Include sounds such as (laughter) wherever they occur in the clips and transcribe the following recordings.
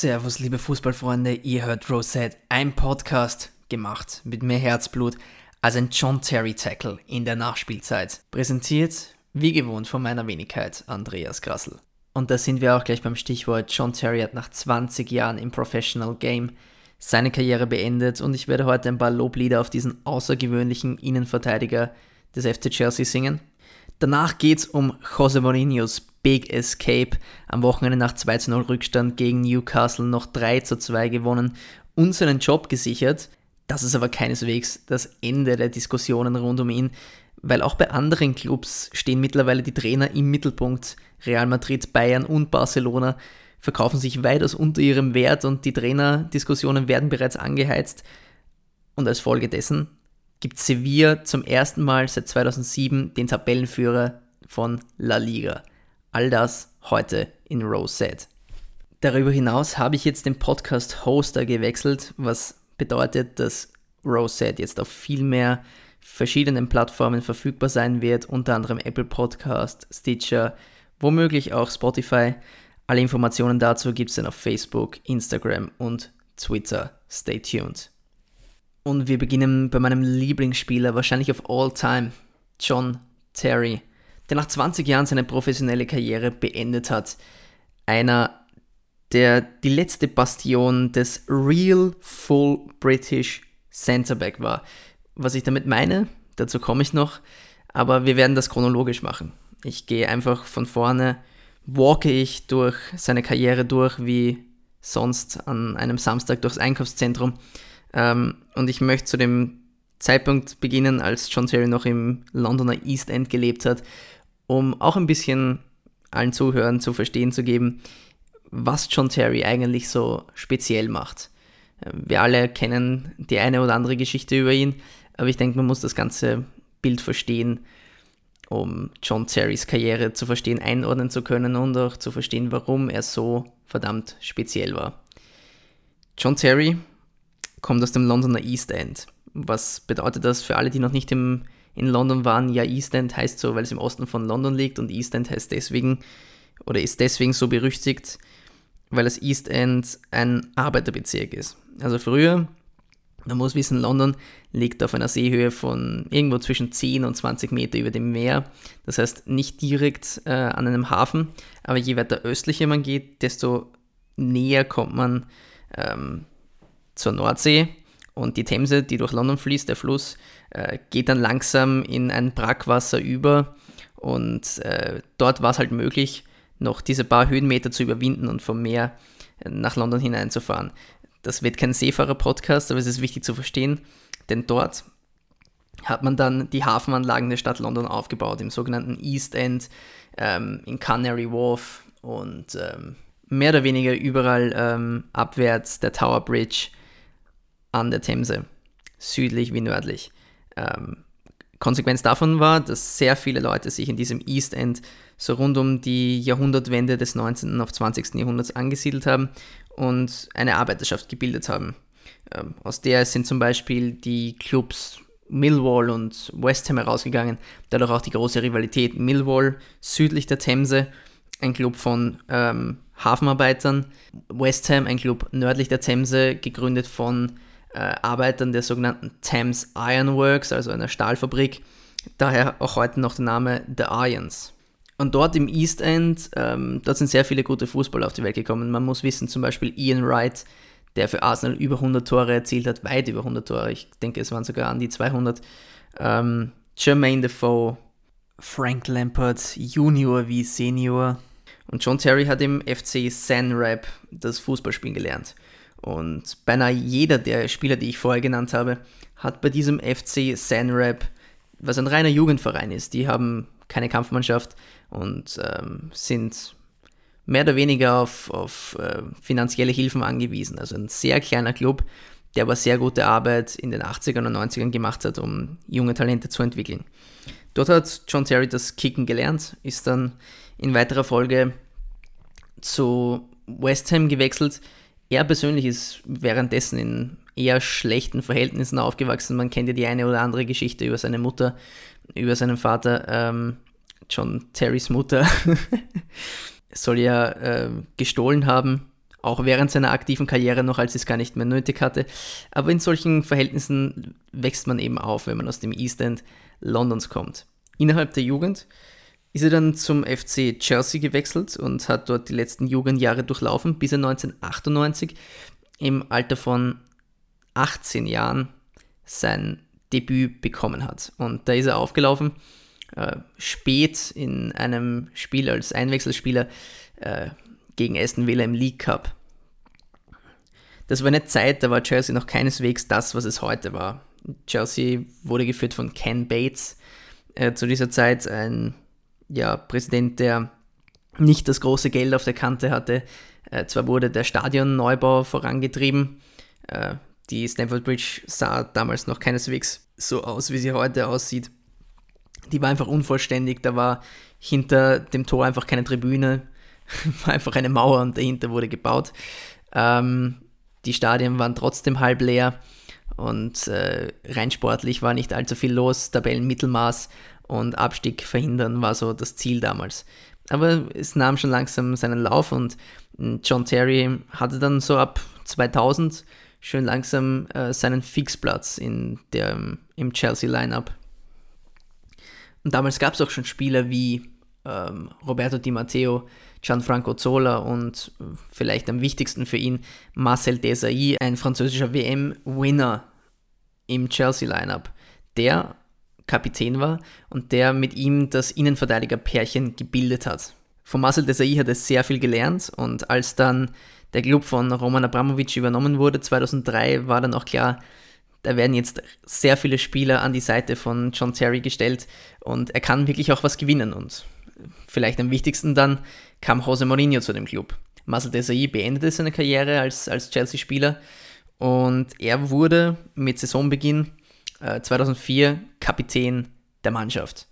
Servus, liebe Fußballfreunde, ihr hört Rosette, ein Podcast gemacht mit mehr Herzblut als ein John Terry Tackle in der Nachspielzeit. Präsentiert, wie gewohnt, von meiner Wenigkeit, Andreas Grassel. Und da sind wir auch gleich beim Stichwort. John Terry hat nach 20 Jahren im Professional Game seine Karriere beendet und ich werde heute ein paar Loblieder auf diesen außergewöhnlichen Innenverteidiger des FC Chelsea singen. Danach geht es um Jose Mourinhos Big Escape. Am Wochenende nach 2 0 Rückstand gegen Newcastle noch 3 2 gewonnen und seinen Job gesichert. Das ist aber keineswegs das Ende der Diskussionen rund um ihn, weil auch bei anderen Clubs stehen mittlerweile die Trainer im Mittelpunkt. Real Madrid, Bayern und Barcelona verkaufen sich weitaus unter ihrem Wert und die Trainerdiskussionen werden bereits angeheizt. Und als Folge dessen gibt Sevilla zum ersten Mal seit 2007 den Tabellenführer von La Liga. All das heute in Rosette. Darüber hinaus habe ich jetzt den Podcast-Hoster gewechselt, was bedeutet, dass Rosette jetzt auf viel mehr verschiedenen Plattformen verfügbar sein wird, unter anderem Apple Podcast, Stitcher, womöglich auch Spotify. Alle Informationen dazu gibt es dann auf Facebook, Instagram und Twitter. Stay tuned. Und wir beginnen bei meinem Lieblingsspieler, wahrscheinlich of all time, John Terry, der nach 20 Jahren seine professionelle Karriere beendet hat. Einer, der die letzte Bastion des Real Full British Centerback war. Was ich damit meine, dazu komme ich noch, aber wir werden das chronologisch machen. Ich gehe einfach von vorne, walke ich durch seine Karriere durch, wie sonst an einem Samstag durchs Einkaufszentrum ähm, und ich möchte zu dem Zeitpunkt beginnen, als John Terry noch im Londoner East End gelebt hat, um auch ein bisschen allen Zuhörern zu verstehen zu geben, was John Terry eigentlich so speziell macht. Ähm, wir alle kennen die eine oder andere Geschichte über ihn, aber ich denke, man muss das ganze Bild verstehen, um John Terrys Karriere zu verstehen, einordnen zu können und auch zu verstehen, warum er so verdammt speziell war. John Terry kommt aus dem Londoner East End. Was bedeutet das für alle, die noch nicht im, in London waren? Ja, East End heißt so, weil es im Osten von London liegt und East End heißt deswegen oder ist deswegen so berüchtigt, weil das East End ein Arbeiterbezirk ist. Also früher, man muss wissen, London liegt auf einer Seehöhe von irgendwo zwischen 10 und 20 Meter über dem Meer. Das heißt nicht direkt äh, an einem Hafen, aber je weiter östlicher man geht, desto näher kommt man ähm, zur Nordsee und die Themse, die durch London fließt, der Fluss, äh, geht dann langsam in ein Brackwasser über und äh, dort war es halt möglich, noch diese paar Höhenmeter zu überwinden und vom Meer äh, nach London hineinzufahren. Das wird kein Seefahrer-Podcast, aber es ist wichtig zu verstehen, denn dort hat man dann die Hafenanlagen der Stadt London aufgebaut, im sogenannten East End, ähm, in Canary Wharf und ähm, mehr oder weniger überall ähm, abwärts der Tower Bridge an der Themse, südlich wie nördlich. Ähm, Konsequenz davon war, dass sehr viele Leute sich in diesem East End so rund um die Jahrhundertwende des 19. auf 20. Jahrhunderts angesiedelt haben und eine Arbeiterschaft gebildet haben. Ähm, aus der sind zum Beispiel die Clubs Millwall und West Ham herausgegangen, dadurch auch die große Rivalität Millwall südlich der Themse, ein Club von ähm, Hafenarbeitern, West Ham, ein Club nördlich der Themse, gegründet von äh, Arbeitern der sogenannten Thames Iron Works, also einer Stahlfabrik. Daher auch heute noch der Name The Irons. Und dort im East End, ähm, dort sind sehr viele gute Fußballer auf die Welt gekommen. Man muss wissen, zum Beispiel Ian Wright, der für Arsenal über 100 Tore erzielt hat, weit über 100 Tore. Ich denke, es waren sogar an die 200. Ähm, Jermaine Defoe, Frank Lampard, Junior wie Senior. Und John Terry hat im FC San Rap das Fußballspielen gelernt. Und beinahe jeder der Spieler, die ich vorher genannt habe, hat bei diesem FC Sanrap, was ein reiner Jugendverein ist, die haben keine Kampfmannschaft und ähm, sind mehr oder weniger auf, auf äh, finanzielle Hilfen angewiesen. Also ein sehr kleiner Club, der aber sehr gute Arbeit in den 80ern und 90ern gemacht hat, um junge Talente zu entwickeln. Dort hat John Terry das Kicken gelernt, ist dann in weiterer Folge zu West Ham gewechselt, er persönlich ist währenddessen in eher schlechten Verhältnissen aufgewachsen. Man kennt ja die eine oder andere Geschichte über seine Mutter, über seinen Vater. Ähm, John Terrys Mutter (laughs) soll ja äh, gestohlen haben auch während seiner aktiven Karriere noch, als es gar nicht mehr nötig hatte. Aber in solchen Verhältnissen wächst man eben auf, wenn man aus dem East End Londons kommt. Innerhalb der Jugend ist er dann zum FC Chelsea gewechselt und hat dort die letzten Jugendjahre durchlaufen, bis er 1998 im Alter von 18 Jahren sein Debüt bekommen hat. Und da ist er aufgelaufen, äh, spät in einem Spiel als Einwechselspieler äh, gegen Aston Villa im League Cup. Das war eine Zeit, da war Chelsea noch keineswegs das, was es heute war. Chelsea wurde geführt von Ken Bates, äh, zu dieser Zeit ein ja, Präsident, der nicht das große Geld auf der Kante hatte. Äh, zwar wurde der Stadionneubau vorangetrieben, äh, die Stamford Bridge sah damals noch keineswegs so aus, wie sie heute aussieht. Die war einfach unvollständig, da war hinter dem Tor einfach keine Tribüne, (laughs) war einfach eine Mauer und dahinter wurde gebaut. Ähm, die Stadien waren trotzdem halb leer und äh, rein sportlich war nicht allzu viel los, Tabellenmittelmaß und Abstieg verhindern war so das Ziel damals. Aber es nahm schon langsam seinen Lauf und hm, John Terry hatte dann so ab 2000 schön langsam äh, seinen Fixplatz in der, im Chelsea-Lineup. Und damals gab es auch schon Spieler wie ähm, Roberto Di Matteo, Gianfranco Zola und äh, vielleicht am wichtigsten für ihn Marcel Desailly, ein französischer WM-Winner im Chelsea-Lineup, der Kapitän war und der mit ihm das Innenverteidiger-Pärchen gebildet hat. Von Marcel Desailly hat er sehr viel gelernt und als dann der Club von Roman Abramovic übernommen wurde 2003, war dann auch klar, da werden jetzt sehr viele Spieler an die Seite von John Terry gestellt und er kann wirklich auch was gewinnen und vielleicht am wichtigsten dann kam Jose Mourinho zu dem Club. Marcel Desailly beendete seine Karriere als, als Chelsea-Spieler und er wurde mit Saisonbeginn äh, 2004 Kapitän der Mannschaft.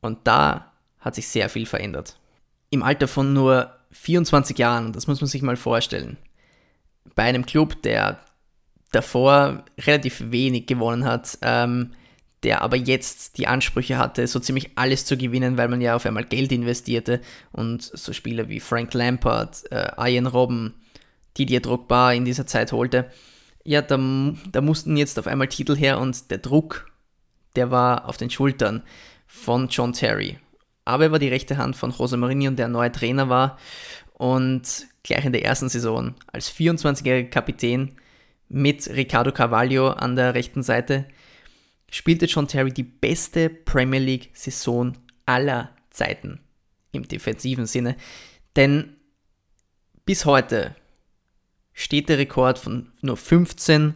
Und da hat sich sehr viel verändert. Im Alter von nur 24 Jahren, das muss man sich mal vorstellen, bei einem Club, der davor relativ wenig gewonnen hat, ähm, der aber jetzt die Ansprüche hatte, so ziemlich alles zu gewinnen, weil man ja auf einmal Geld investierte und so Spieler wie Frank Lampard, äh, Ian Robben, Didier Drogba in dieser Zeit holte. Ja, da, da mussten jetzt auf einmal Titel her und der Druck, der war auf den Schultern von John Terry. Aber er war die rechte Hand von Jose Mourinho, der neue Trainer war und gleich in der ersten Saison als 24-jähriger Kapitän mit Ricardo Carvalho an der rechten Seite spielte John Terry die beste Premier League-Saison aller Zeiten im defensiven Sinne. Denn bis heute steht der Rekord von nur 15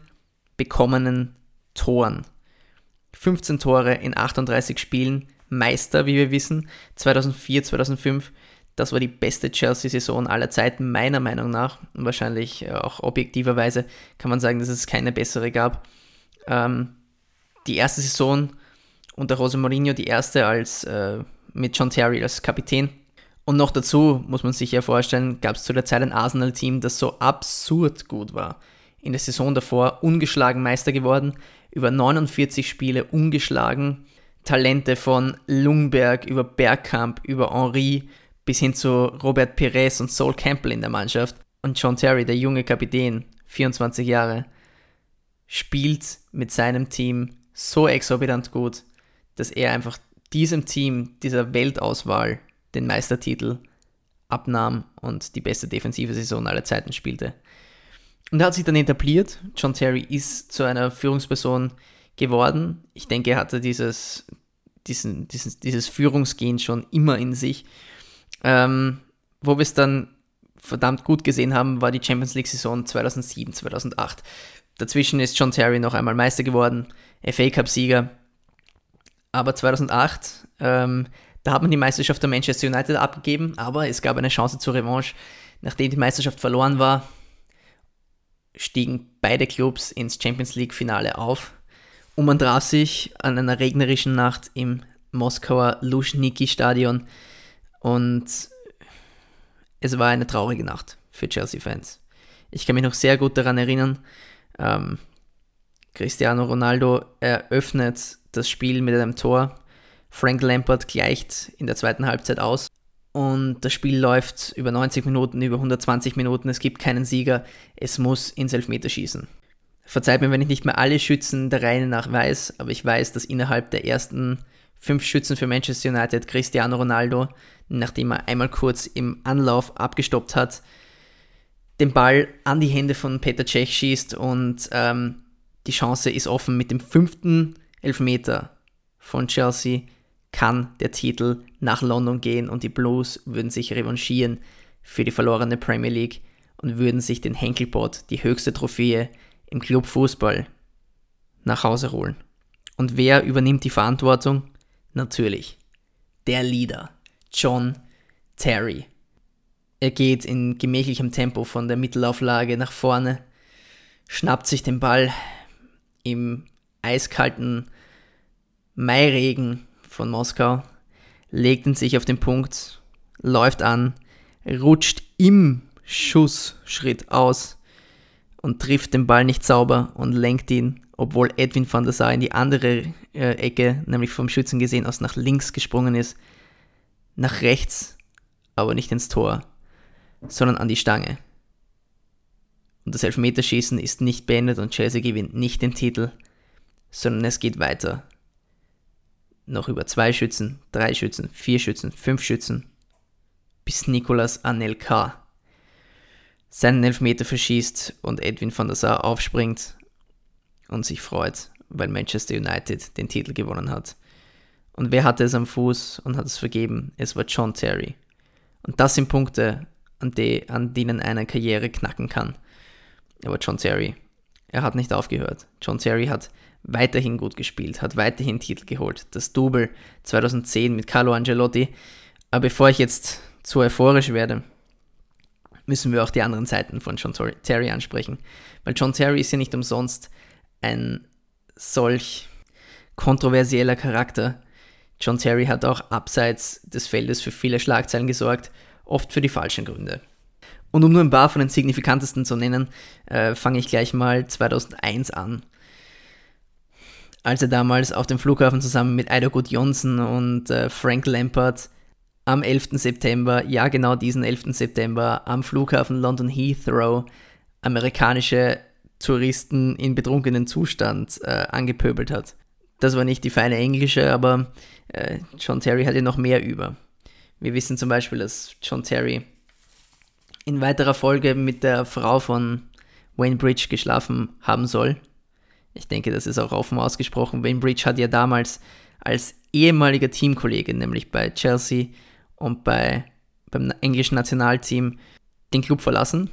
bekommenen Toren. 15 Tore in 38 Spielen, Meister, wie wir wissen, 2004, 2005. Das war die beste Chelsea-Saison aller Zeiten, meiner Meinung nach. Und wahrscheinlich äh, auch objektiverweise kann man sagen, dass es keine bessere gab. Ähm, die erste Saison unter Jose Mourinho, die erste als äh, mit John Terry als Kapitän. Und noch dazu muss man sich ja vorstellen, gab es zu der Zeit ein Arsenal-Team, das so absurd gut war. In der Saison davor ungeschlagen Meister geworden, über 49 Spiele ungeschlagen. Talente von Lungberg über Bergkamp, über Henri bis hin zu Robert Perez und Sol Campbell in der Mannschaft. Und John Terry, der junge Kapitän, 24 Jahre, spielt mit seinem Team so exorbitant gut, dass er einfach diesem Team, dieser Weltauswahl, den Meistertitel abnahm und die beste defensive Saison aller Zeiten spielte. Und er hat sich dann etabliert. John Terry ist zu einer Führungsperson geworden. Ich denke, er hatte dieses, diesen, dieses, dieses Führungsgehen schon immer in sich. Ähm, wo wir es dann verdammt gut gesehen haben, war die Champions League-Saison 2007, 2008. Dazwischen ist John Terry noch einmal Meister geworden, FA Cup-Sieger. Aber 2008, ähm, da hat man die Meisterschaft der Manchester United abgegeben, aber es gab eine Chance zur Revanche. Nachdem die Meisterschaft verloren war, stiegen beide Clubs ins Champions League-Finale auf und man traf sich an einer regnerischen Nacht im Moskauer Luschniki-Stadion und es war eine traurige Nacht für Chelsea-Fans. Ich kann mich noch sehr gut daran erinnern, ähm, Cristiano Ronaldo eröffnet das Spiel mit einem Tor. Frank Lampard gleicht in der zweiten Halbzeit aus. und das Spiel läuft über 90 Minuten, über 120 Minuten, es gibt keinen Sieger, es muss ins Elfmeterschießen. Verzeiht mir, wenn ich nicht mehr alle Schützen der Reihe nach weiß, aber ich weiß, dass innerhalb der ersten fünf Schützen für Manchester United Cristiano Ronaldo, nachdem er einmal kurz im Anlauf abgestoppt hat, den Ball an die Hände von Peter Cech schießt und ähm, die Chance ist offen. Mit dem fünften Elfmeter von Chelsea kann der Titel nach London gehen und die Blues würden sich revanchieren für die verlorene Premier League und würden sich den Henkelpot, die höchste Trophäe im Clubfußball, nach Hause holen. Und wer übernimmt die Verantwortung? Natürlich der Leader, John Terry. Er geht in gemächlichem Tempo von der Mittelauflage nach vorne, schnappt sich den Ball im eiskalten Mairegen von Moskau, legt ihn sich auf den Punkt, läuft an, rutscht im Schussschritt aus und trifft den Ball nicht sauber und lenkt ihn, obwohl Edwin van der Sar in die andere äh, Ecke, nämlich vom Schützen gesehen, aus nach links gesprungen ist, nach rechts, aber nicht ins Tor sondern an die Stange. Und das Elfmeterschießen ist nicht beendet und Chelsea gewinnt nicht den Titel, sondern es geht weiter. Noch über zwei Schützen, drei Schützen, vier Schützen, fünf Schützen, bis Nicolas Anelka seinen Elfmeter verschießt und Edwin van der Sar aufspringt und sich freut, weil Manchester United den Titel gewonnen hat. Und wer hatte es am Fuß und hat es vergeben? Es war John Terry. Und das sind Punkte, an, die, an denen eine Karriere knacken kann. Aber John Terry, er hat nicht aufgehört. John Terry hat weiterhin gut gespielt, hat weiterhin Titel geholt. Das Double 2010 mit Carlo Angelotti. Aber bevor ich jetzt zu euphorisch werde, müssen wir auch die anderen Seiten von John Terry ansprechen. Weil John Terry ist ja nicht umsonst ein solch kontroversieller Charakter. John Terry hat auch abseits des Feldes für viele Schlagzeilen gesorgt oft für die falschen Gründe. Und um nur ein paar von den signifikantesten zu nennen, äh, fange ich gleich mal 2001 an. Als er damals auf dem Flughafen zusammen mit Ida Good Johnson und äh, Frank Lampard am 11. September, ja genau diesen 11. September, am Flughafen London Heathrow amerikanische Touristen in betrunkenen Zustand äh, angepöbelt hat. Das war nicht die feine englische, aber äh, John Terry hatte noch mehr über. Wir wissen zum Beispiel, dass John Terry in weiterer Folge mit der Frau von Wayne Bridge geschlafen haben soll. Ich denke, das ist auch offen ausgesprochen. Wayne Bridge hat ja damals als ehemaliger Teamkollege, nämlich bei Chelsea und bei, beim englischen Nationalteam, den Club verlassen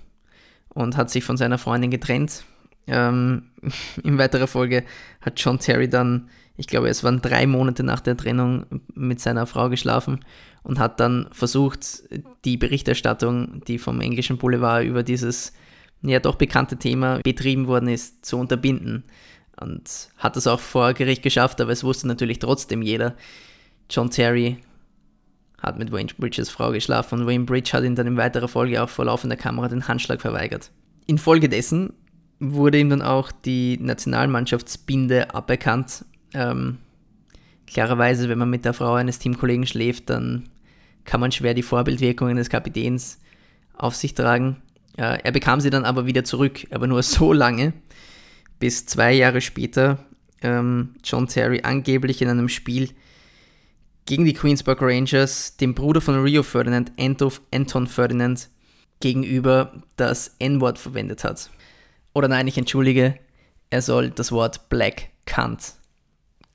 und hat sich von seiner Freundin getrennt. Ähm, (laughs) in weiterer Folge hat John Terry dann, ich glaube, es waren drei Monate nach der Trennung mit seiner Frau geschlafen und hat dann versucht, die Berichterstattung, die vom englischen Boulevard über dieses ja doch bekannte Thema betrieben worden ist, zu unterbinden. Und hat es auch vor Gericht geschafft, aber es wusste natürlich trotzdem jeder. John Terry hat mit Wayne Bridges Frau geschlafen und Wayne Bridge hat ihn dann in weiterer Folge auch vor laufender Kamera den Handschlag verweigert. Infolgedessen wurde ihm dann auch die Nationalmannschaftsbinde aberkannt. Ähm, klarerweise, wenn man mit der Frau eines Teamkollegen schläft, dann kann man schwer die Vorbildwirkungen des Kapitäns auf sich tragen. Äh, er bekam sie dann aber wieder zurück, aber nur (laughs) so lange, bis zwei Jahre später ähm, John Terry angeblich in einem Spiel gegen die Queensburg Rangers dem Bruder von Rio Ferdinand, Anton Ferdinand, gegenüber das N-Wort verwendet hat. Oder nein, ich entschuldige, er soll das Wort Black Cunt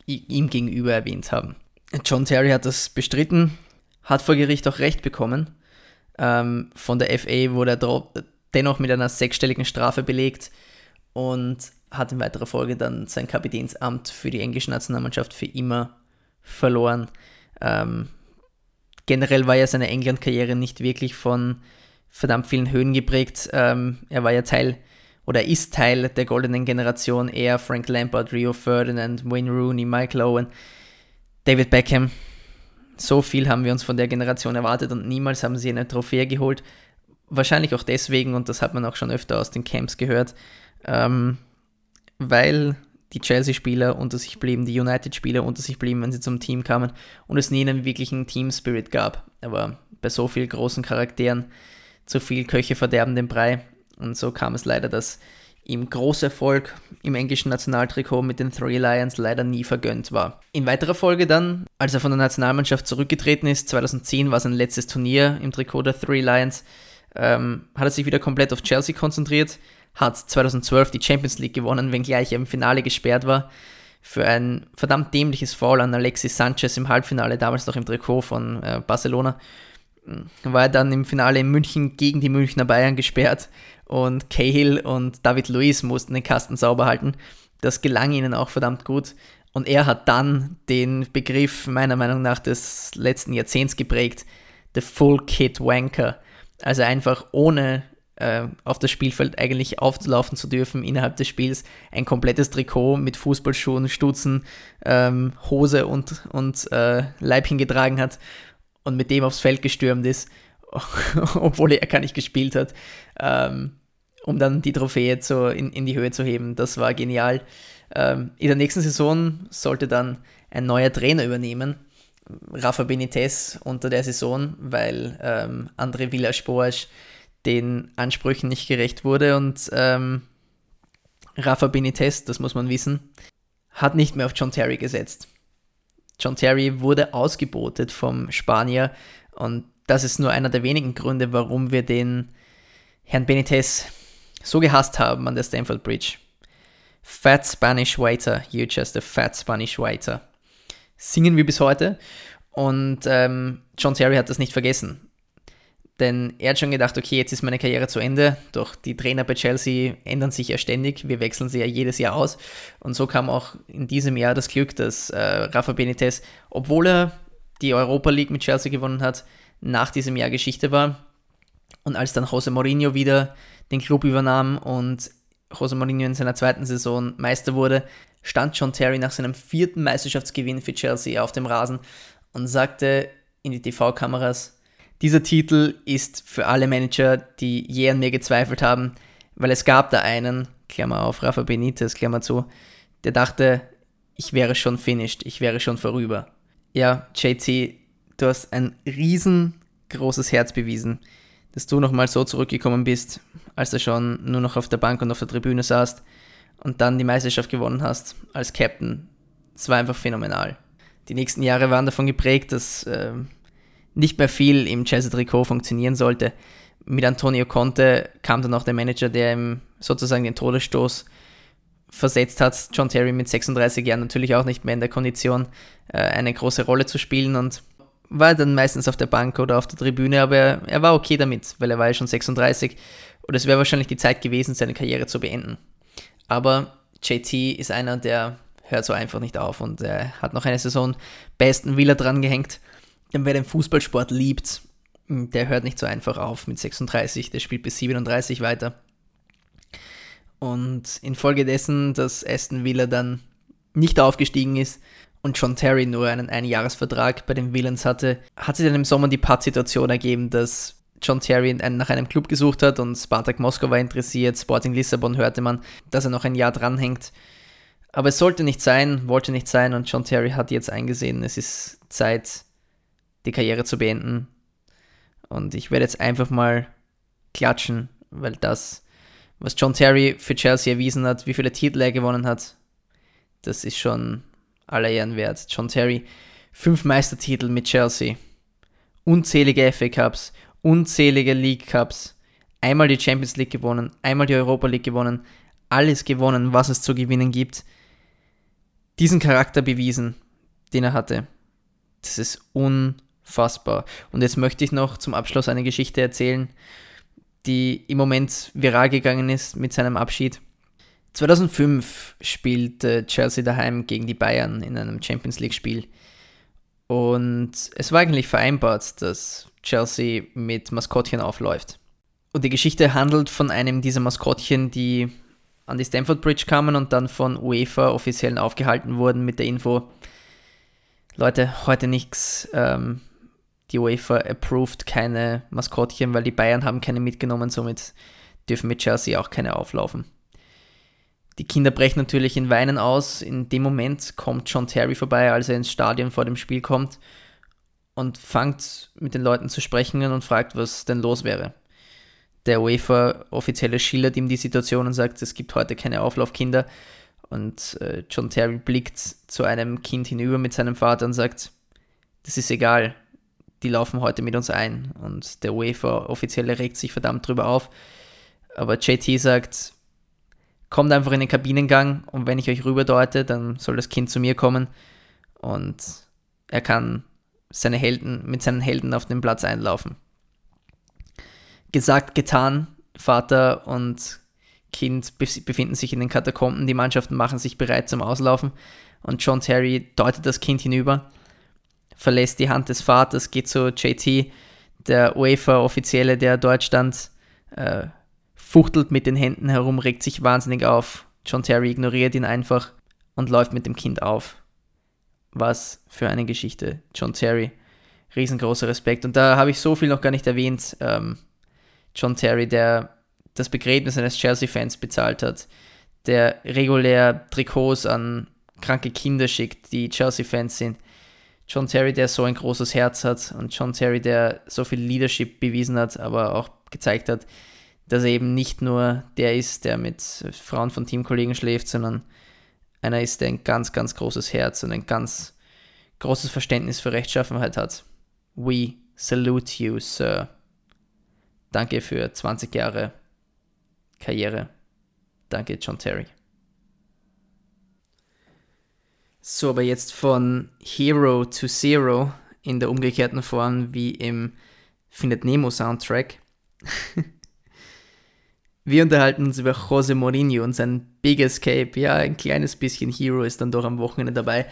ihm gegenüber erwähnt haben. John Terry hat das bestritten, hat vor Gericht auch Recht bekommen. Ähm, von der FA wurde er dennoch mit einer sechsstelligen Strafe belegt und hat in weiterer Folge dann sein Kapitänsamt für die englische Nationalmannschaft für immer verloren. Ähm, generell war ja seine England-Karriere nicht wirklich von verdammt vielen Höhen geprägt. Ähm, er war ja Teil oder ist Teil der goldenen Generation. Er, Frank Lampard, Rio Ferdinand, Wayne Rooney, Michael Owen, David Beckham so viel haben wir uns von der Generation erwartet und niemals haben sie eine Trophäe geholt. Wahrscheinlich auch deswegen, und das hat man auch schon öfter aus den Camps gehört, ähm, weil die Chelsea-Spieler unter sich blieben, die United-Spieler unter sich blieben, wenn sie zum Team kamen und es nie einen wirklichen Team-Spirit gab. Aber bei so vielen großen Charakteren zu viel Köche verderben den Brei. Und so kam es leider, dass ihm Großerfolg im englischen Nationaltrikot mit den Three Lions leider nie vergönnt war. In weiterer Folge dann, als er von der Nationalmannschaft zurückgetreten ist, 2010 war sein letztes Turnier im Trikot der Three Lions, ähm, hat er sich wieder komplett auf Chelsea konzentriert, hat 2012 die Champions League gewonnen, wenngleich er im Finale gesperrt war. Für ein verdammt dämliches Foul an Alexis Sanchez im Halbfinale, damals noch im Trikot von äh, Barcelona, war er dann im Finale in München gegen die Münchner Bayern gesperrt und Cahill und David Luiz mussten den Kasten sauber halten. Das gelang ihnen auch verdammt gut. Und er hat dann den Begriff meiner Meinung nach des letzten Jahrzehnts geprägt, the Full Kit Wanker. Also einfach ohne auf das Spielfeld eigentlich aufzulaufen zu dürfen, innerhalb des Spiels ein komplettes Trikot mit Fußballschuhen, Stutzen, ähm, Hose und, und äh, Leibchen getragen hat und mit dem aufs Feld gestürmt ist, (laughs) obwohl er gar nicht gespielt hat. Ähm, um dann die Trophäe zu, in, in die Höhe zu heben. Das war genial. Ähm, in der nächsten Saison sollte dann ein neuer Trainer übernehmen, Rafa Benitez unter der Saison, weil ähm, André Villas-Boas den Ansprüchen nicht gerecht wurde und ähm, Rafa Benitez, das muss man wissen, hat nicht mehr auf John Terry gesetzt. John Terry wurde ausgebotet vom Spanier und das ist nur einer der wenigen Gründe, warum wir den Herrn Benitez so gehasst haben an der Stamford Bridge. Fat Spanish Waiter, you just a fat Spanish Waiter. Singen wir bis heute. Und ähm, John Terry hat das nicht vergessen. Denn er hat schon gedacht, okay, jetzt ist meine Karriere zu Ende. Doch die Trainer bei Chelsea ändern sich ja ständig. Wir wechseln sie ja jedes Jahr aus. Und so kam auch in diesem Jahr das Glück, dass äh, Rafa Benitez, obwohl er die Europa League mit Chelsea gewonnen hat, nach diesem Jahr Geschichte war. Und als dann Jose Mourinho wieder den Club übernahm und Jose Mourinho in seiner zweiten Saison Meister wurde, stand John Terry nach seinem vierten Meisterschaftsgewinn für Chelsea auf dem Rasen und sagte in die TV-Kameras, dieser Titel ist für alle Manager, die je an mir gezweifelt haben, weil es gab da einen, Klammer auf, Rafa Benitez, Klammer zu, der dachte, ich wäre schon finished, ich wäre schon vorüber. Ja, JT, du hast ein riesengroßes Herz bewiesen dass du nochmal so zurückgekommen bist, als du schon nur noch auf der Bank und auf der Tribüne saßt und dann die Meisterschaft gewonnen hast als Captain. Es war einfach phänomenal. Die nächsten Jahre waren davon geprägt, dass äh, nicht mehr viel im Chelsea-Trikot funktionieren sollte. Mit Antonio Conte kam dann auch der Manager, der ihm sozusagen den Todesstoß versetzt hat. John Terry mit 36 Jahren natürlich auch nicht mehr in der Kondition, äh, eine große Rolle zu spielen und war dann meistens auf der Bank oder auf der Tribüne, aber er, war okay damit, weil er war ja schon 36 und es wäre wahrscheinlich die Zeit gewesen, seine Karriere zu beenden. Aber JT ist einer, der hört so einfach nicht auf und er hat noch eine Saison besten Willer dran gehängt. Denn wer den Fußballsport liebt, der hört nicht so einfach auf mit 36, der spielt bis 37 weiter. Und infolgedessen, dass Aston Villa dann nicht aufgestiegen ist, und John Terry nur einen Einjahresvertrag bei den Villains hatte, hat sich dann im Sommer die Pattsituation ergeben, dass John Terry nach einem Club gesucht hat und Spartak Moskau war interessiert, Sporting Lissabon hörte man, dass er noch ein Jahr dranhängt. Aber es sollte nicht sein, wollte nicht sein und John Terry hat jetzt eingesehen, es ist Zeit, die Karriere zu beenden. Und ich werde jetzt einfach mal klatschen, weil das, was John Terry für Chelsea erwiesen hat, wie viele Titel er gewonnen hat, das ist schon aller Ehren wert. John Terry, fünf Meistertitel mit Chelsea, unzählige FA Cups, unzählige League Cups, einmal die Champions League gewonnen, einmal die Europa League gewonnen, alles gewonnen, was es zu gewinnen gibt. Diesen Charakter bewiesen, den er hatte. Das ist unfassbar. Und jetzt möchte ich noch zum Abschluss eine Geschichte erzählen, die im Moment viral gegangen ist mit seinem Abschied. 2005 spielte Chelsea daheim gegen die Bayern in einem Champions League-Spiel. Und es war eigentlich vereinbart, dass Chelsea mit Maskottchen aufläuft. Und die Geschichte handelt von einem dieser Maskottchen, die an die Stamford Bridge kamen und dann von UEFA-Offiziellen aufgehalten wurden mit der Info, Leute, heute nichts, ähm, die UEFA approved keine Maskottchen, weil die Bayern haben keine mitgenommen, somit dürfen mit Chelsea auch keine auflaufen. Die Kinder brechen natürlich in Weinen aus. In dem Moment kommt John Terry vorbei, als er ins Stadion vor dem Spiel kommt und fängt mit den Leuten zu sprechen und fragt, was denn los wäre. Der UEFA-Offizielle schildert ihm die Situation und sagt, es gibt heute keine Auflaufkinder. Und äh, John Terry blickt zu einem Kind hinüber mit seinem Vater und sagt, das ist egal, die laufen heute mit uns ein. Und der UEFA-Offizielle regt sich verdammt drüber auf. Aber JT sagt, kommt einfach in den Kabinengang und wenn ich euch rüberdeute, dann soll das Kind zu mir kommen und er kann seine Helden, mit seinen Helden auf den Platz einlaufen. Gesagt, getan, Vater und Kind befinden sich in den Katakomben, die Mannschaften machen sich bereit zum Auslaufen und John Terry deutet das Kind hinüber, verlässt die Hand des Vaters, geht zu JT, der UEFA-Offizielle, der dort stand, äh, fuchtelt mit den Händen herum, regt sich wahnsinnig auf. John Terry ignoriert ihn einfach und läuft mit dem Kind auf was für eine Geschichte. John Terry, riesengroßer Respekt. Und da habe ich so viel noch gar nicht erwähnt. Ähm, John Terry, der das Begräbnis eines Chelsea-Fans bezahlt hat, der regulär Trikots an kranke Kinder schickt, die Chelsea-Fans sind. John Terry, der so ein großes Herz hat und John Terry, der so viel Leadership bewiesen hat, aber auch gezeigt hat, dass er eben nicht nur der ist, der mit Frauen von Teamkollegen schläft, sondern einer ist, der ein ganz, ganz großes Herz und ein ganz großes Verständnis für Rechtschaffenheit hat. We salute you, Sir. Danke für 20 Jahre Karriere. Danke, John Terry. So, aber jetzt von Hero to Zero in der umgekehrten Form wie im Findet Nemo Soundtrack. (laughs) Wir unterhalten uns über Jose Mourinho und sein Big Escape. Ja, ein kleines bisschen Hero ist dann doch am Wochenende dabei.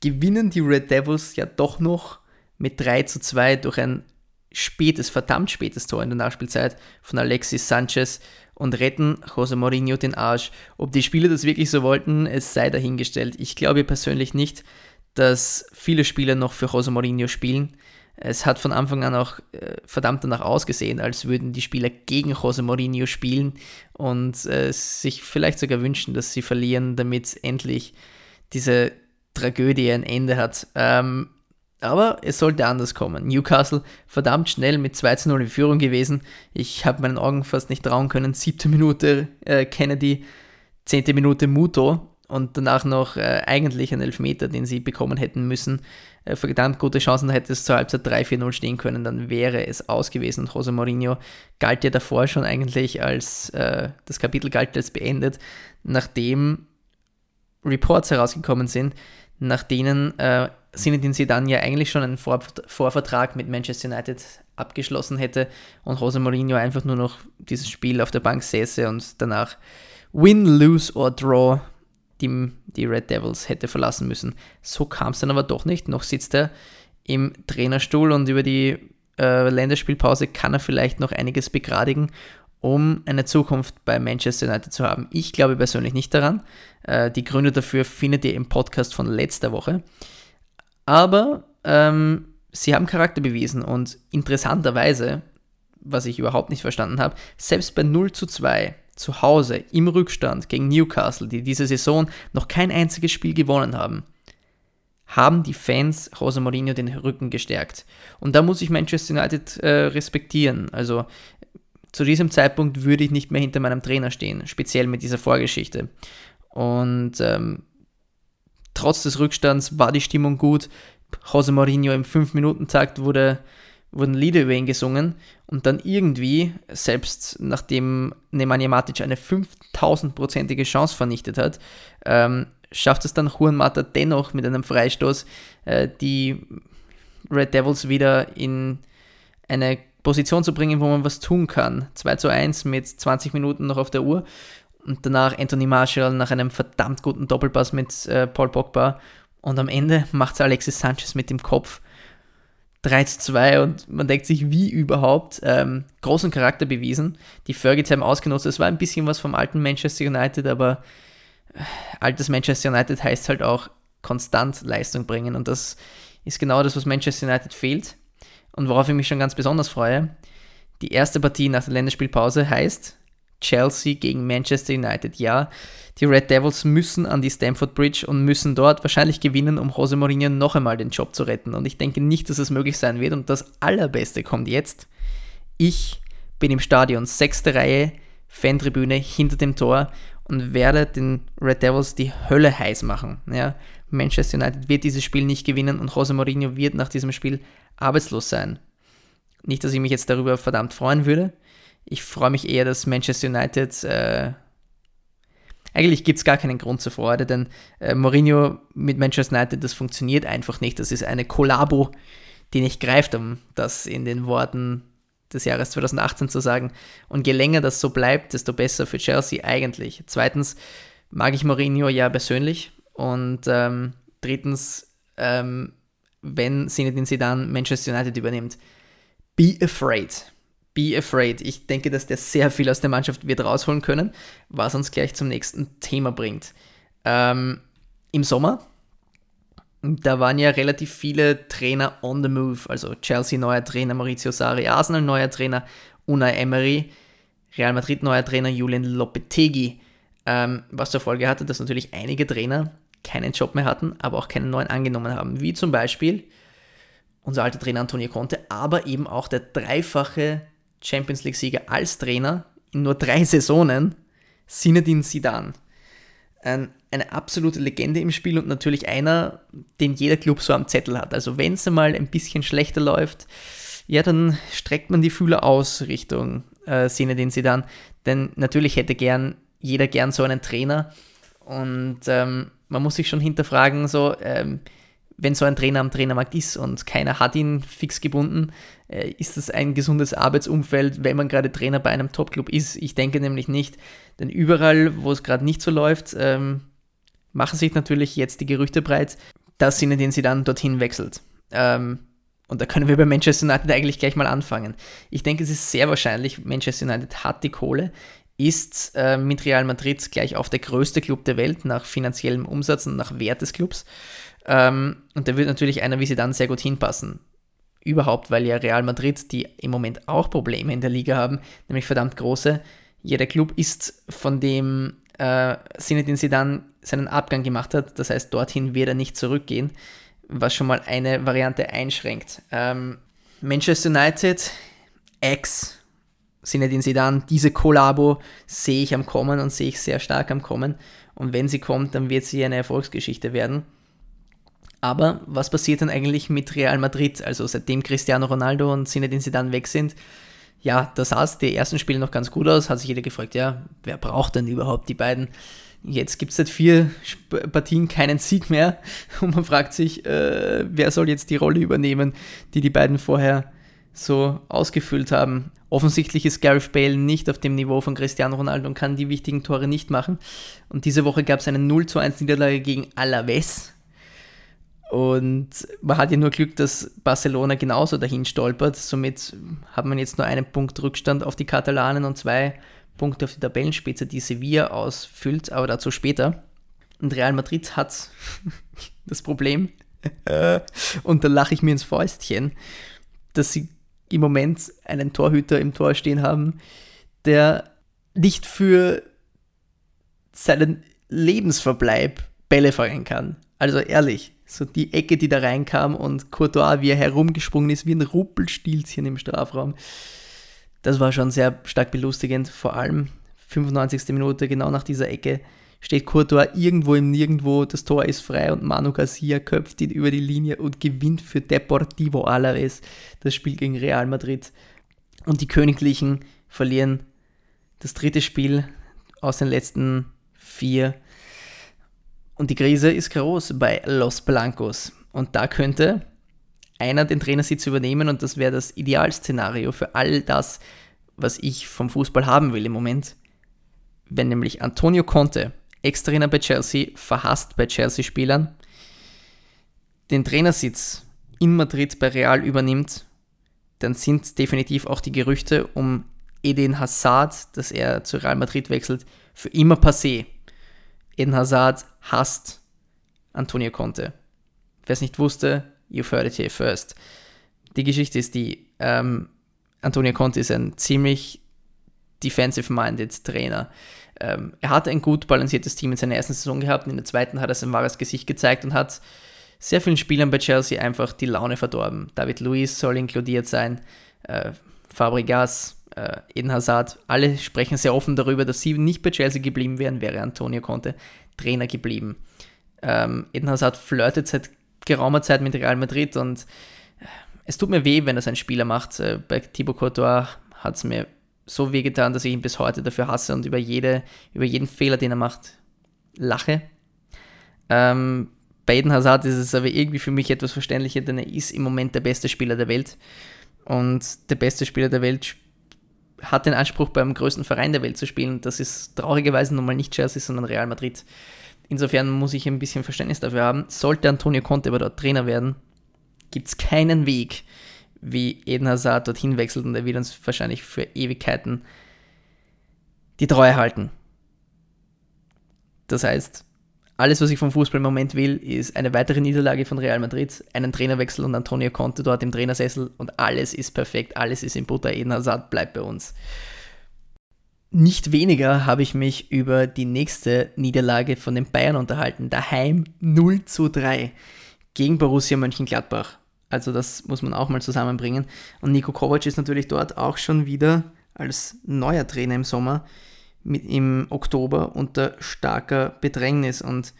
Gewinnen die Red Devils ja doch noch mit 3 zu 2 durch ein spätes, verdammt spätes Tor in der Nachspielzeit von Alexis Sanchez und retten Jose Mourinho den Arsch. Ob die Spieler das wirklich so wollten, es sei dahingestellt. Ich glaube persönlich nicht, dass viele Spieler noch für Jose Mourinho spielen. Es hat von Anfang an auch äh, verdammt danach ausgesehen, als würden die Spieler gegen Jose Mourinho spielen und äh, sich vielleicht sogar wünschen, dass sie verlieren, damit endlich diese Tragödie ein Ende hat. Ähm, aber es sollte anders kommen. Newcastle verdammt schnell mit 2 zu 0 in Führung gewesen. Ich habe meinen Augen fast nicht trauen können. Siebte Minute äh, Kennedy, zehnte Minute Muto und danach noch äh, eigentlich ein Elfmeter, den sie bekommen hätten müssen. Äh, verdammt gute Chancen, da hätte es zur Halbzeit 3-4-0 stehen können, dann wäre es aus gewesen. Und Jose Mourinho galt ja davor schon eigentlich als, äh, das Kapitel galt als beendet, nachdem Reports herausgekommen sind, nach denen äh, Zinedine Zidane ja eigentlich schon einen Vor Vorvertrag mit Manchester United abgeschlossen hätte und Jose Mourinho einfach nur noch dieses Spiel auf der Bank säße und danach Win, Lose or Draw die, die Red Devils hätte verlassen müssen. So kam es dann aber doch nicht. Noch sitzt er im Trainerstuhl und über die äh, Länderspielpause kann er vielleicht noch einiges begradigen, um eine Zukunft bei Manchester United zu haben. Ich glaube persönlich nicht daran. Äh, die Gründe dafür findet ihr im Podcast von letzter Woche. Aber ähm, sie haben Charakter bewiesen und interessanterweise, was ich überhaupt nicht verstanden habe, selbst bei 0 zu 2 zu Hause im Rückstand gegen Newcastle, die diese Saison noch kein einziges Spiel gewonnen haben, haben die Fans Jose Mourinho den Rücken gestärkt. Und da muss ich Manchester United äh, respektieren. Also zu diesem Zeitpunkt würde ich nicht mehr hinter meinem Trainer stehen, speziell mit dieser Vorgeschichte. Und ähm, trotz des Rückstands war die Stimmung gut. Jose Mourinho im 5-Minuten-Takt wurde wurden Lieder über ihn gesungen und dann irgendwie, selbst nachdem Nemanja Matic eine 5000-prozentige Chance vernichtet hat, ähm, schafft es dann Juan Mata dennoch mit einem Freistoß äh, die Red Devils wieder in eine Position zu bringen, wo man was tun kann. 2 zu 1 mit 20 Minuten noch auf der Uhr und danach Anthony Marshall nach einem verdammt guten Doppelpass mit äh, Paul Pogba und am Ende macht es Alexis Sanchez mit dem Kopf 3 zu 2 und man denkt sich, wie überhaupt, ähm, großen Charakter bewiesen, die Fergie-Time ausgenutzt. Es war ein bisschen was vom alten Manchester United, aber äh, altes Manchester United heißt halt auch konstant Leistung bringen und das ist genau das, was Manchester United fehlt und worauf ich mich schon ganz besonders freue. Die erste Partie nach der Länderspielpause heißt Chelsea gegen Manchester United. Ja, die Red Devils müssen an die Stamford Bridge und müssen dort wahrscheinlich gewinnen, um Jose Mourinho noch einmal den Job zu retten. Und ich denke nicht, dass es möglich sein wird. Und das Allerbeste kommt jetzt. Ich bin im Stadion, sechste Reihe, Fantribüne hinter dem Tor und werde den Red Devils die Hölle heiß machen. Ja, Manchester United wird dieses Spiel nicht gewinnen und Jose Mourinho wird nach diesem Spiel arbeitslos sein. Nicht, dass ich mich jetzt darüber verdammt freuen würde. Ich freue mich eher, dass Manchester United. Äh, eigentlich gibt es gar keinen Grund zur Freude, denn äh, Mourinho mit Manchester United, das funktioniert einfach nicht. Das ist eine Kollabo, die nicht greift, um das in den Worten des Jahres 2018 zu sagen. Und je länger das so bleibt, desto besser für Chelsea eigentlich. Zweitens mag ich Mourinho ja persönlich. Und ähm, drittens, ähm, wenn Zinedine Zidane Manchester United übernimmt, be afraid. Be afraid. Ich denke, dass der sehr viel aus der Mannschaft wird rausholen können, was uns gleich zum nächsten Thema bringt. Ähm, Im Sommer, da waren ja relativ viele Trainer on the move. Also Chelsea neuer Trainer Maurizio Sarri, Arsenal neuer Trainer Unai Emery, Real Madrid neuer Trainer Julian Lopetegui. Ähm, was zur Folge hatte, dass natürlich einige Trainer keinen Job mehr hatten, aber auch keinen neuen angenommen haben. Wie zum Beispiel unser alter Trainer Antonio Conte, aber eben auch der dreifache Champions League-Sieger als Trainer in nur drei Saisonen, Zinedine Zidane. Ein, eine absolute Legende im Spiel und natürlich einer, den jeder Club so am Zettel hat. Also wenn es einmal ein bisschen schlechter läuft, ja, dann streckt man die Fühler aus Richtung äh, Zinedine Zidane. Denn natürlich hätte gern jeder gern so einen Trainer. Und ähm, man muss sich schon hinterfragen, so, ähm, wenn so ein Trainer am Trainermarkt ist und keiner hat ihn fix gebunden, äh, ist das ein gesundes Arbeitsumfeld, wenn man gerade Trainer bei einem Topclub ist? Ich denke nämlich nicht, denn überall, wo es gerade nicht so läuft, ähm, machen sich natürlich jetzt die Gerüchte breit, dass sie den sie dann dorthin wechselt. Ähm, und da können wir bei Manchester United eigentlich gleich mal anfangen. Ich denke, es ist sehr wahrscheinlich, Manchester United hat die Kohle, ist äh, mit Real Madrid gleich auf der größte Club der Welt nach finanziellem Umsatz und nach Wert des Clubs. Ähm, und da wird natürlich einer wie sie dann sehr gut hinpassen. Überhaupt, weil ja Real Madrid, die im Moment auch Probleme in der Liga haben, nämlich verdammt große. Jeder Club ist von dem äh, Zinedine Zidane seinen Abgang gemacht hat. Das heißt, dorthin wird er nicht zurückgehen, was schon mal eine Variante einschränkt. Ähm, Manchester United, ex Zinedine Zidane, diese Kollabo sehe ich am Kommen und sehe ich sehr stark am Kommen. Und wenn sie kommt, dann wird sie eine Erfolgsgeschichte werden. Aber was passiert denn eigentlich mit Real Madrid? Also seitdem Cristiano Ronaldo und Zinedine Zidane weg sind, ja, da sah es die ersten Spiele noch ganz gut aus, hat sich jeder gefragt, ja, wer braucht denn überhaupt die beiden? Jetzt gibt es seit vier Partien keinen Sieg mehr (laughs) und man fragt sich, äh, wer soll jetzt die Rolle übernehmen, die die beiden vorher so ausgefüllt haben. Offensichtlich ist Gareth Bale nicht auf dem Niveau von Cristiano Ronaldo und kann die wichtigen Tore nicht machen. Und diese Woche gab es eine 0 zu 1 Niederlage gegen Alaves. Und man hat ja nur Glück, dass Barcelona genauso dahin stolpert. Somit hat man jetzt nur einen Punkt Rückstand auf die Katalanen und zwei Punkte auf die Tabellenspitze, die Sevilla ausfüllt, aber dazu später. Und Real Madrid hat (laughs) das Problem, (laughs) und da lache ich mir ins Fäustchen, dass sie im Moment einen Torhüter im Tor stehen haben, der nicht für seinen Lebensverbleib Bälle fangen kann. Also ehrlich, so die Ecke, die da reinkam und Courtois, wie er herumgesprungen ist, wie ein Ruppelstilzchen im Strafraum. Das war schon sehr stark belustigend. Vor allem 95. Minute, genau nach dieser Ecke, steht Courtois irgendwo im Nirgendwo, das Tor ist frei und Manu Garcia köpft ihn über die Linie und gewinnt für Deportivo Alaves das Spiel gegen Real Madrid. Und die Königlichen verlieren das dritte Spiel aus den letzten vier und die Krise ist groß bei Los Blancos. Und da könnte einer den Trainersitz übernehmen und das wäre das Idealszenario für all das, was ich vom Fußball haben will im Moment. Wenn nämlich Antonio Conte, Ex-Trainer bei Chelsea, verhasst bei Chelsea-Spielern, den Trainersitz in Madrid bei Real übernimmt, dann sind definitiv auch die Gerüchte um Eden Hazard, dass er zu Real Madrid wechselt, für immer passé. Eden Hazard hasst Antonio Conte. Wer es nicht wusste, you've heard it here first. Die Geschichte ist die, ähm, Antonio Conte ist ein ziemlich defensive-minded Trainer. Ähm, er hat ein gut balanciertes Team in seiner ersten Saison gehabt. In der zweiten hat er sein wahres Gesicht gezeigt und hat sehr vielen Spielern bei Chelsea einfach die Laune verdorben. David Luiz soll inkludiert sein, äh, Fabregas, äh, Eden Hazard, alle sprechen sehr offen darüber, dass sie nicht bei Chelsea geblieben wären, wäre Antonio Conte Trainer geblieben. Ähm, Eden Hazard flirtet seit geraumer Zeit mit Real Madrid und äh, es tut mir weh, wenn das ein Spieler macht. Äh, bei Thibaut Courtois hat es mir so weh getan, dass ich ihn bis heute dafür hasse und über, jede, über jeden Fehler, den er macht, lache. Ähm, bei Eden Hazard ist es aber irgendwie für mich etwas verständlicher, denn er ist im Moment der beste Spieler der Welt. Und der beste Spieler der Welt hat den Anspruch, beim größten Verein der Welt zu spielen. Das ist traurigerweise nun mal nicht Chelsea, sondern Real Madrid. Insofern muss ich ein bisschen Verständnis dafür haben. Sollte Antonio Conte aber dort Trainer werden, gibt es keinen Weg, wie Eden Hazard dorthin wechselt und er wird uns wahrscheinlich für Ewigkeiten die Treue halten. Das heißt, alles, was ich vom Fußball im Moment will, ist eine weitere Niederlage von Real Madrid, einen Trainerwechsel und Antonio Conte dort im Trainersessel und alles ist perfekt, alles ist in Butter. Eden Hazard bleibt bei uns. Nicht weniger habe ich mich über die nächste Niederlage von den Bayern unterhalten. Daheim 0 zu 3 gegen Borussia Mönchengladbach. Also das muss man auch mal zusammenbringen. Und Nico Kovac ist natürlich dort auch schon wieder als neuer Trainer im Sommer mit, im Oktober unter starker Bedrängnis. Und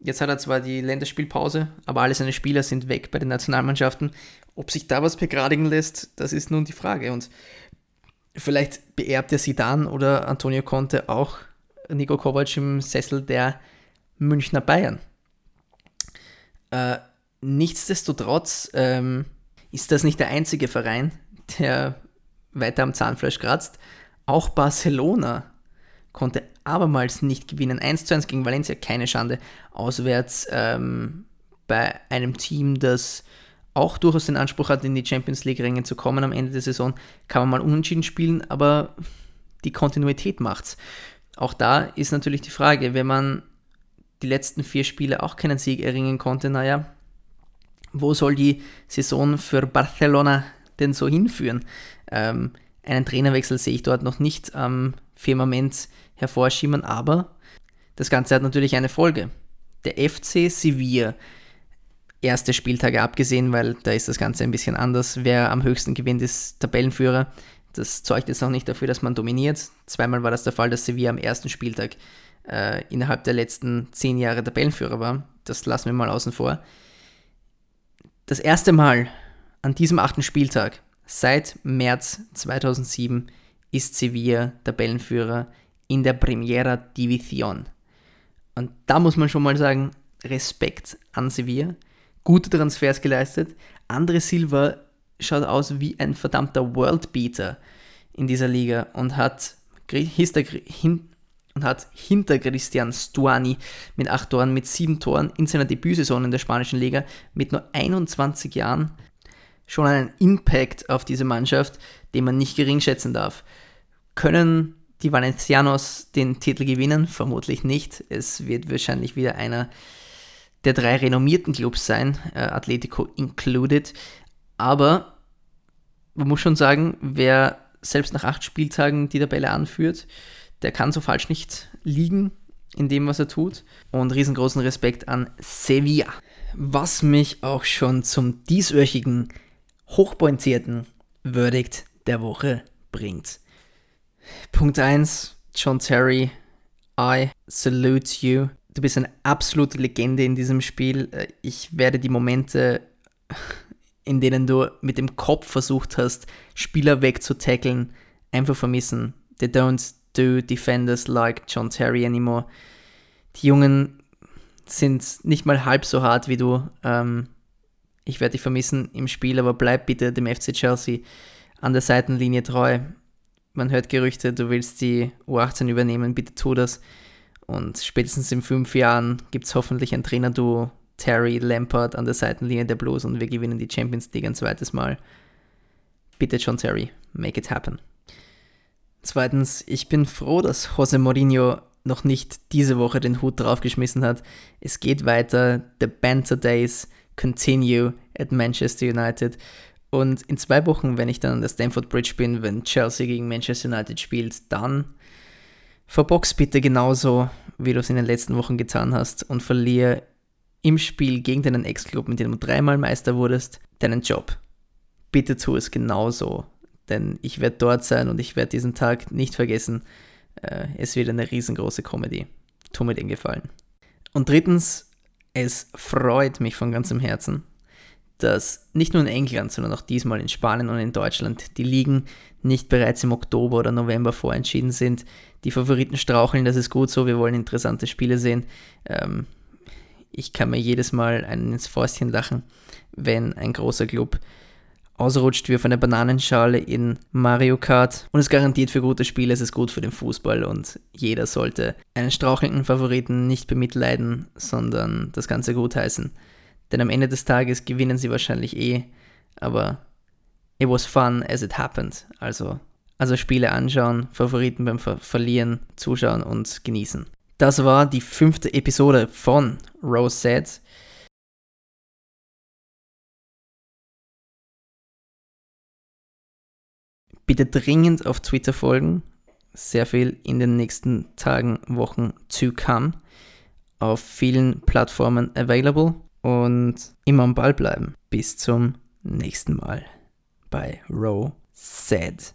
jetzt hat er zwar die Länderspielpause, aber alle seine Spieler sind weg bei den Nationalmannschaften. Ob sich da was begradigen lässt, das ist nun die Frage. Und vielleicht beerbt er Sidan oder Antonio Conte auch Nico Kovac im Sessel der Münchner Bayern. Äh, nichtsdestotrotz ähm, ist das nicht der einzige Verein, der weiter am Zahnfleisch kratzt. Auch Barcelona konnte abermals nicht gewinnen. 1 zu 1 gegen Valencia, keine Schande. Auswärts ähm, bei einem Team, das auch durchaus den Anspruch hat, in die Champions League-Ränge zu kommen am Ende der Saison, kann man mal unentschieden spielen, aber die Kontinuität macht's. Auch da ist natürlich die Frage, wenn man die letzten vier Spiele auch keinen Sieg erringen konnte, naja, wo soll die Saison für Barcelona denn so hinführen? Ähm, einen Trainerwechsel sehe ich dort noch nicht am Firmament hervorschimmern, aber das Ganze hat natürlich eine Folge. Der FC Sevilla, erste Spieltage abgesehen, weil da ist das Ganze ein bisschen anders. Wer am höchsten gewinnt, ist Tabellenführer. Das zeugt jetzt noch nicht dafür, dass man dominiert. Zweimal war das der Fall, dass Sevilla am ersten Spieltag äh, innerhalb der letzten zehn Jahre Tabellenführer war. Das lassen wir mal außen vor. Das erste Mal an diesem achten Spieltag seit März 2007 ist Sevilla Tabellenführer in der Primera División. Und da muss man schon mal sagen, Respekt an Sevilla. Gute Transfers geleistet. Andre Silva schaut aus wie ein verdammter Worldbeater in dieser Liga und hat, und hat hinter Christian Stuani mit acht Toren, mit sieben Toren in seiner Debütsaison in der spanischen Liga mit nur 21 Jahren schon einen Impact auf diese Mannschaft, den man nicht gering schätzen darf. Können die Valencianos den Titel gewinnen? Vermutlich nicht. Es wird wahrscheinlich wieder einer der drei renommierten Clubs sein, äh, Atletico included. Aber man muss schon sagen, wer selbst nach acht Spieltagen die Tabelle anführt, der kann so falsch nicht liegen in dem, was er tut. Und riesengroßen Respekt an Sevilla. Was mich auch schon zum dieswöchigen hochpointierten Verdict der Woche bringt. Punkt 1, John Terry, I salute you. Du bist eine absolute Legende in diesem Spiel. Ich werde die Momente, (laughs) in denen du mit dem Kopf versucht hast, Spieler wegzutackeln, einfach vermissen. They don't do defenders like John Terry anymore. Die Jungen sind nicht mal halb so hart wie du. Ähm, ich werde dich vermissen im Spiel, aber bleib bitte dem FC Chelsea an der Seitenlinie treu man hört Gerüchte, du willst die U18 übernehmen, bitte tu das. Und spätestens in fünf Jahren gibt es hoffentlich ein Trainerduo, Terry Lampard an der Seitenlinie der Blues und wir gewinnen die Champions League ein zweites Mal. Bitte John Terry, make it happen. Zweitens, ich bin froh, dass Jose Mourinho noch nicht diese Woche den Hut draufgeschmissen hat. Es geht weiter. The Banter Days continue at Manchester United. Und in zwei Wochen, wenn ich dann an der Stamford Bridge bin, wenn Chelsea gegen Manchester United spielt, dann verbox bitte genauso, wie du es in den letzten Wochen getan hast und verliere im Spiel gegen deinen Ex-Club, mit dem du dreimal Meister wurdest, deinen Job. Bitte tu es genauso, denn ich werde dort sein und ich werde diesen Tag nicht vergessen. Äh, es wird eine riesengroße Comedy. Tu mir den Gefallen. Und drittens, es freut mich von ganzem Herzen, dass nicht nur in England, sondern auch diesmal in Spanien und in Deutschland die Ligen nicht bereits im Oktober oder November vorentschieden sind. Die Favoriten straucheln, das ist gut so, wir wollen interessante Spiele sehen. Ähm, ich kann mir jedes Mal einen ins Fäustchen lachen, wenn ein großer Club ausrutscht wie auf eine Bananenschale in Mario Kart. Und es garantiert für gute Spiele, es ist gut für den Fußball und jeder sollte einen strauchelnden Favoriten nicht bemitleiden, sondern das Ganze gutheißen. Denn am Ende des Tages gewinnen sie wahrscheinlich eh, aber it was fun as it happened. Also, also Spiele anschauen, Favoriten beim Ver Verlieren zuschauen und genießen. Das war die fünfte Episode von Rose Said. Bitte dringend auf Twitter folgen. Sehr viel in den nächsten Tagen, Wochen zu come. Auf vielen Plattformen available und immer am Ball bleiben. Bis zum nächsten Mal bei Row Said.